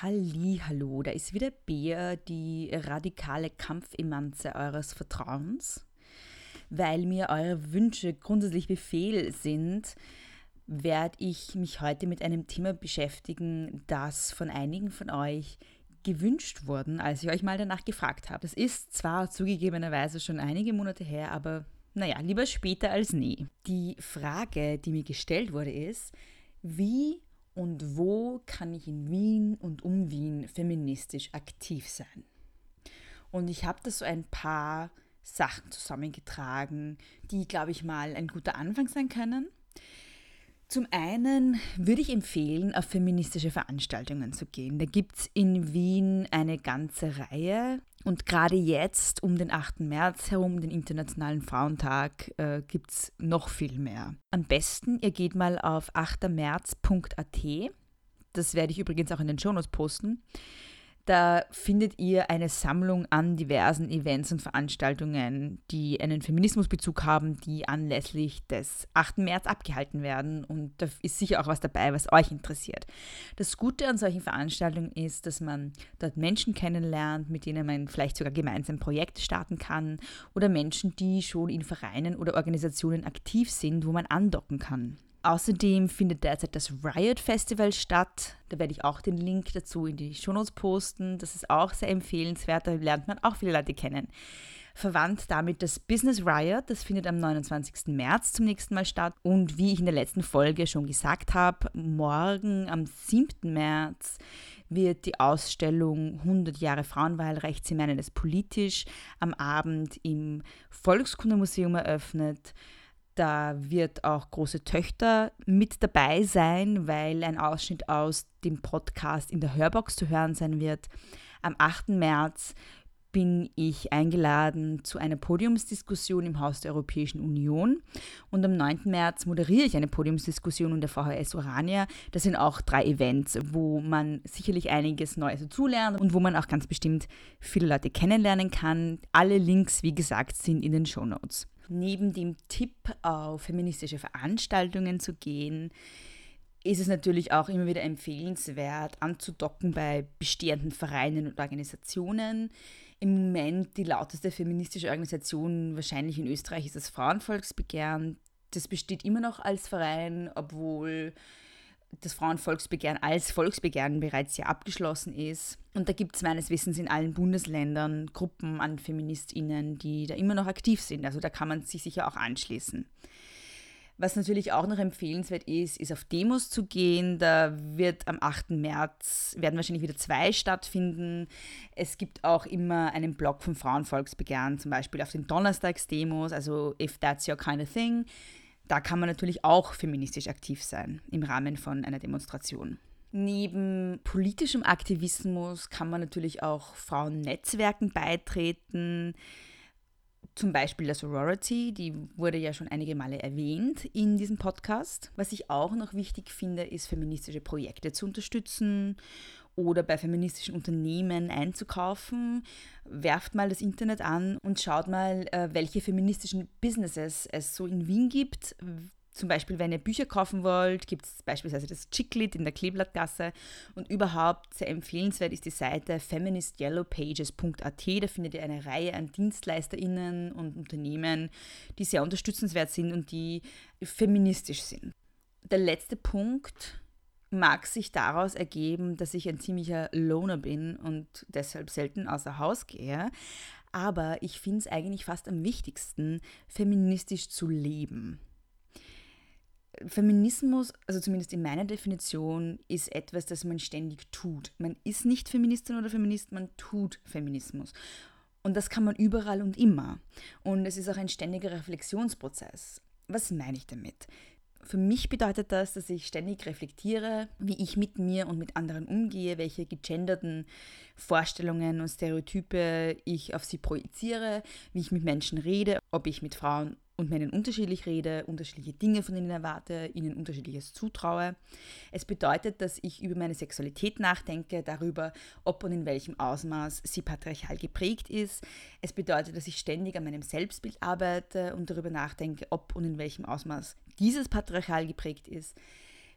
Hallo, da ist wieder Bea, die radikale Kampfemanze eures Vertrauens. Weil mir eure Wünsche grundsätzlich Befehl sind, werde ich mich heute mit einem Thema beschäftigen, das von einigen von euch gewünscht wurde, als ich euch mal danach gefragt habe. Es ist zwar zugegebenerweise schon einige Monate her, aber naja, lieber später als nie. Die Frage, die mir gestellt wurde, ist, wie und wo kann ich in Wien und um Wien feministisch aktiv sein? Und ich habe da so ein paar Sachen zusammengetragen, die, glaube ich, mal ein guter Anfang sein können. Zum einen würde ich empfehlen, auf feministische Veranstaltungen zu gehen. Da gibt es in Wien eine ganze Reihe. Und gerade jetzt, um den 8. März herum, den Internationalen Frauentag, äh, gibt es noch viel mehr. Am besten, ihr geht mal auf 8märz.at. Das werde ich übrigens auch in den Shownotes posten. Da findet ihr eine Sammlung an diversen Events und Veranstaltungen, die einen Feminismusbezug haben, die anlässlich des 8. März abgehalten werden. Und da ist sicher auch was dabei, was euch interessiert. Das Gute an solchen Veranstaltungen ist, dass man dort Menschen kennenlernt, mit denen man vielleicht sogar gemeinsam Projekte starten kann oder Menschen, die schon in Vereinen oder Organisationen aktiv sind, wo man andocken kann. Außerdem findet derzeit das Riot Festival statt. Da werde ich auch den Link dazu in die Shownotes posten. Das ist auch sehr empfehlenswert. Da lernt man auch viele Leute kennen. Verwandt damit das Business Riot. Das findet am 29. März zum nächsten Mal statt. Und wie ich in der letzten Folge schon gesagt habe, morgen am 7. März wird die Ausstellung 100 Jahre Frauenwahlrecht, Sie meinen es politisch, am Abend im Volkskundemuseum eröffnet. Da wird auch große Töchter mit dabei sein, weil ein Ausschnitt aus dem Podcast in der Hörbox zu hören sein wird. Am 8. März bin ich eingeladen zu einer Podiumsdiskussion im Haus der Europäischen Union. Und am 9. März moderiere ich eine Podiumsdiskussion in der VHS Orania. Das sind auch drei Events, wo man sicherlich einiges Neues dazulernt und wo man auch ganz bestimmt viele Leute kennenlernen kann. Alle Links, wie gesagt, sind in den Show Notes neben dem Tipp, auf feministische Veranstaltungen zu gehen, ist es natürlich auch immer wieder empfehlenswert, anzudocken bei bestehenden Vereinen und Organisationen. Im Moment die lauteste feministische Organisation wahrscheinlich in Österreich ist das Frauenvolksbegehren. Das besteht immer noch als Verein, obwohl das Frauenvolksbegehren als Volksbegehren bereits ja abgeschlossen ist. Und da gibt es meines Wissens in allen Bundesländern Gruppen an FeministInnen, die da immer noch aktiv sind. Also da kann man sich sicher auch anschließen. Was natürlich auch noch empfehlenswert ist, ist auf Demos zu gehen. Da wird am 8. März, werden wahrscheinlich wieder zwei stattfinden. Es gibt auch immer einen Blog vom Frauenvolksbegehren, zum Beispiel auf den Donnerstagsdemos, also If That's Your Kind of Thing da kann man natürlich auch feministisch aktiv sein im Rahmen von einer Demonstration. Neben politischem Aktivismus kann man natürlich auch Frauennetzwerken beitreten. Zum Beispiel der Sorority, die wurde ja schon einige Male erwähnt in diesem Podcast. Was ich auch noch wichtig finde, ist feministische Projekte zu unterstützen oder bei feministischen Unternehmen einzukaufen. Werft mal das Internet an und schaut mal, äh, welche feministischen Businesses es so in Wien gibt. Zum Beispiel, wenn ihr Bücher kaufen wollt, gibt es beispielsweise das Chicklit in der Kleeblattgasse. Und überhaupt sehr empfehlenswert ist die Seite feministyellowpages.at. Da findet ihr eine Reihe an DienstleisterInnen und Unternehmen, die sehr unterstützenswert sind und die feministisch sind. Der letzte Punkt, mag sich daraus ergeben, dass ich ein ziemlicher Loner bin und deshalb selten außer Haus gehe. Aber ich finde es eigentlich fast am wichtigsten, feministisch zu leben. Feminismus, also zumindest in meiner Definition, ist etwas, das man ständig tut. Man ist nicht Feministin oder Feminist, man tut Feminismus. Und das kann man überall und immer. Und es ist auch ein ständiger Reflexionsprozess. Was meine ich damit? Für mich bedeutet das, dass ich ständig reflektiere, wie ich mit mir und mit anderen umgehe, welche gegenderten Vorstellungen und Stereotype ich auf sie projiziere, wie ich mit Menschen rede, ob ich mit Frauen und Männern unterschiedlich rede, unterschiedliche Dinge von ihnen erwarte, ihnen unterschiedliches zutraue. Es bedeutet, dass ich über meine Sexualität nachdenke, darüber, ob und in welchem Ausmaß sie patriarchal geprägt ist. Es bedeutet, dass ich ständig an meinem Selbstbild arbeite und darüber nachdenke, ob und in welchem Ausmaß dieses patriarchal geprägt ist.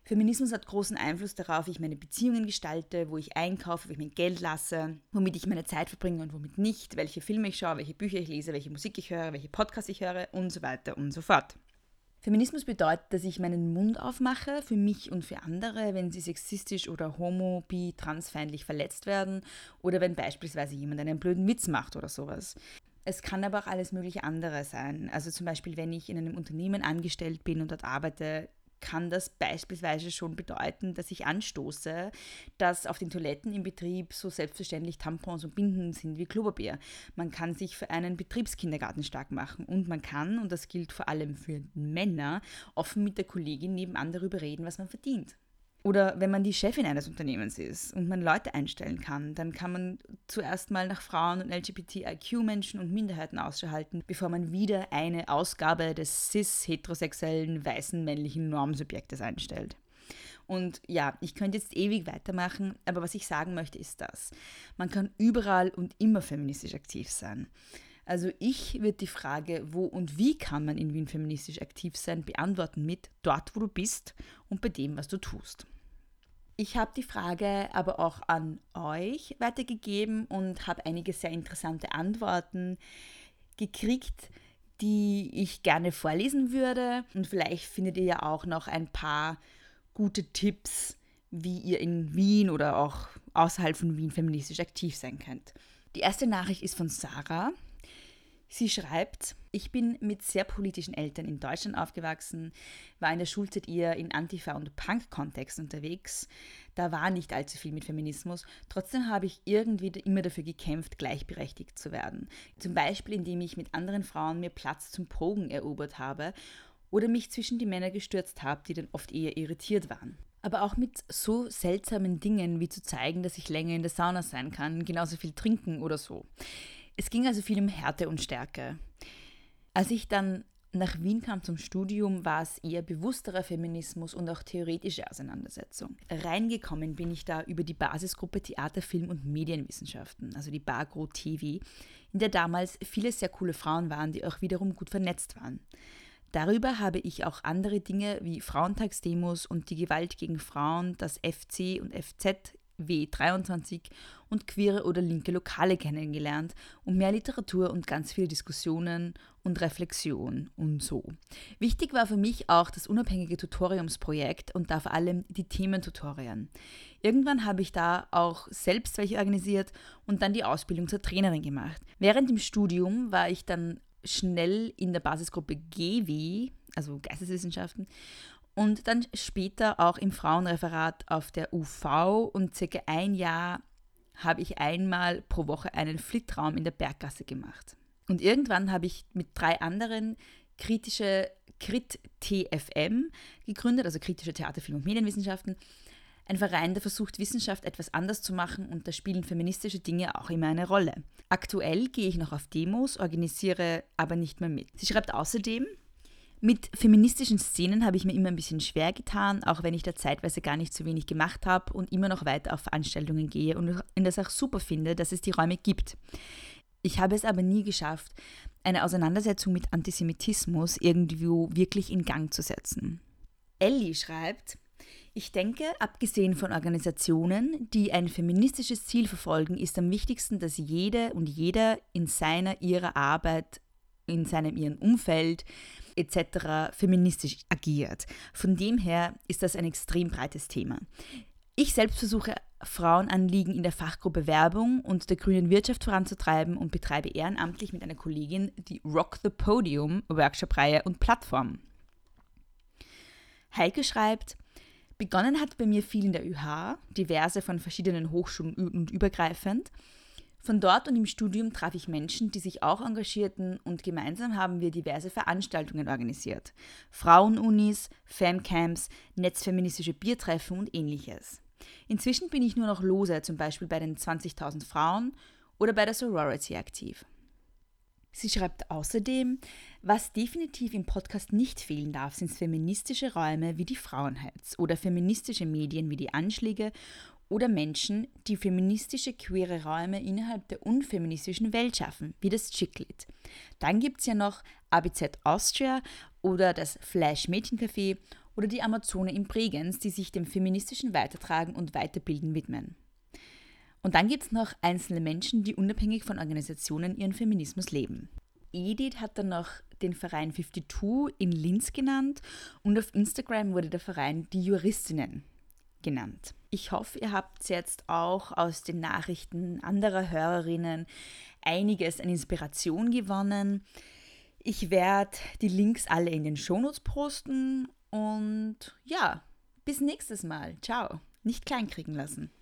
Feminismus hat großen Einfluss darauf, wie ich meine Beziehungen gestalte, wo ich einkaufe, wo ich mein Geld lasse, womit ich meine Zeit verbringe und womit nicht, welche Filme ich schaue, welche Bücher ich lese, welche Musik ich höre, welche Podcasts ich höre und so weiter und so fort. Feminismus bedeutet, dass ich meinen Mund aufmache für mich und für andere, wenn sie sexistisch oder homo, bi, transfeindlich verletzt werden oder wenn beispielsweise jemand einen blöden Witz macht oder sowas. Es kann aber auch alles mögliche andere sein. Also zum Beispiel, wenn ich in einem Unternehmen angestellt bin und dort arbeite, kann das beispielsweise schon bedeuten, dass ich anstoße, dass auf den Toiletten im Betrieb so selbstverständlich Tampons und Binden sind wie Klopapier. Man kann sich für einen Betriebskindergarten stark machen und man kann, und das gilt vor allem für Männer, offen mit der Kollegin nebenan darüber reden, was man verdient. Oder wenn man die Chefin eines Unternehmens ist und man Leute einstellen kann, dann kann man zuerst mal nach Frauen und LGBTIQ-Menschen und Minderheiten Ausschau halten, bevor man wieder eine Ausgabe des cis-heterosexuellen weißen männlichen Normsubjektes einstellt. Und ja, ich könnte jetzt ewig weitermachen, aber was ich sagen möchte ist das. Man kann überall und immer feministisch aktiv sein. Also ich würde die Frage, wo und wie kann man in Wien feministisch aktiv sein, beantworten mit dort, wo du bist und bei dem, was du tust. Ich habe die Frage aber auch an euch weitergegeben und habe einige sehr interessante Antworten gekriegt, die ich gerne vorlesen würde. Und vielleicht findet ihr ja auch noch ein paar gute Tipps, wie ihr in Wien oder auch außerhalb von Wien feministisch aktiv sein könnt. Die erste Nachricht ist von Sarah. Sie schreibt, ich bin mit sehr politischen Eltern in Deutschland aufgewachsen, war in der Schulzeit eher in Antifa- und Punk-Kontext unterwegs. Da war nicht allzu viel mit Feminismus. Trotzdem habe ich irgendwie immer dafür gekämpft, gleichberechtigt zu werden. Zum Beispiel, indem ich mit anderen Frauen mir Platz zum Progen erobert habe oder mich zwischen die Männer gestürzt habe, die dann oft eher irritiert waren. Aber auch mit so seltsamen Dingen wie zu zeigen, dass ich länger in der Sauna sein kann, genauso viel trinken oder so. Es ging also viel um Härte und Stärke. Als ich dann nach Wien kam zum Studium, war es eher bewussterer Feminismus und auch theoretische Auseinandersetzung. Reingekommen bin ich da über die Basisgruppe Theater, Film und Medienwissenschaften, also die Bagro TV, in der damals viele sehr coole Frauen waren, die auch wiederum gut vernetzt waren. Darüber habe ich auch andere Dinge wie Frauentagsdemos und die Gewalt gegen Frauen, das FC und FZ W23 und queere oder linke Lokale kennengelernt und mehr Literatur und ganz viele Diskussionen und Reflexion und so. Wichtig war für mich auch das unabhängige Tutoriumsprojekt und da vor allem die Thementutorien. Irgendwann habe ich da auch selbst welche organisiert und dann die Ausbildung zur Trainerin gemacht. Während dem Studium war ich dann schnell in der Basisgruppe GW, also Geisteswissenschaften, und dann später auch im Frauenreferat auf der UV und circa ein Jahr habe ich einmal pro Woche einen Flittraum in der Berggasse gemacht. Und irgendwann habe ich mit drei anderen kritische Crit TFM gegründet, also kritische Theater, Film und Medienwissenschaften. Ein Verein, der versucht, Wissenschaft etwas anders zu machen und da spielen feministische Dinge auch immer eine Rolle. Aktuell gehe ich noch auf Demos, organisiere aber nicht mehr mit. Sie schreibt außerdem, mit feministischen Szenen habe ich mir immer ein bisschen schwer getan, auch wenn ich da zeitweise gar nicht so wenig gemacht habe und immer noch weiter auf Veranstaltungen gehe und das auch super finde, dass es die Räume gibt. Ich habe es aber nie geschafft, eine Auseinandersetzung mit Antisemitismus irgendwie wirklich in Gang zu setzen. Ellie schreibt, ich denke, abgesehen von Organisationen, die ein feministisches Ziel verfolgen, ist am wichtigsten, dass jede und jeder in seiner, ihrer Arbeit, in seinem, ihrem Umfeld etc. feministisch agiert. Von dem her ist das ein extrem breites Thema. Ich selbst versuche Frauenanliegen in der Fachgruppe Werbung und der grünen Wirtschaft voranzutreiben und betreibe ehrenamtlich mit einer Kollegin die Rock the Podium Workshop-Reihe und Plattform. Heike schreibt, begonnen hat bei mir viel in der ÜH, diverse von verschiedenen Hochschulen und übergreifend. Von dort und im Studium traf ich Menschen, die sich auch engagierten und gemeinsam haben wir diverse Veranstaltungen organisiert. Frauenunis, Femcamps, netzfeministische Biertreffen und ähnliches. Inzwischen bin ich nur noch lose, zum Beispiel bei den 20.000 Frauen oder bei der Sorority aktiv. Sie schreibt außerdem, was definitiv im Podcast nicht fehlen darf, sind feministische Räume wie die Frauenheiz oder feministische Medien wie die Anschläge oder Menschen, die feministische queere Räume innerhalb der unfeministischen Welt schaffen, wie das Chicklit. Dann gibt es ja noch ABZ Austria oder das Flash Mädchencafé oder die Amazone in Bregenz, die sich dem feministischen Weitertragen und Weiterbilden widmen. Und dann gibt es noch einzelne Menschen, die unabhängig von Organisationen ihren Feminismus leben. Edith hat dann noch den Verein 52 in Linz genannt und auf Instagram wurde der Verein die Juristinnen genannt. Ich hoffe, ihr habt jetzt auch aus den Nachrichten anderer Hörerinnen einiges an Inspiration gewonnen. Ich werde die Links alle in den Shownotes posten und ja, bis nächstes Mal. Ciao. Nicht kleinkriegen lassen.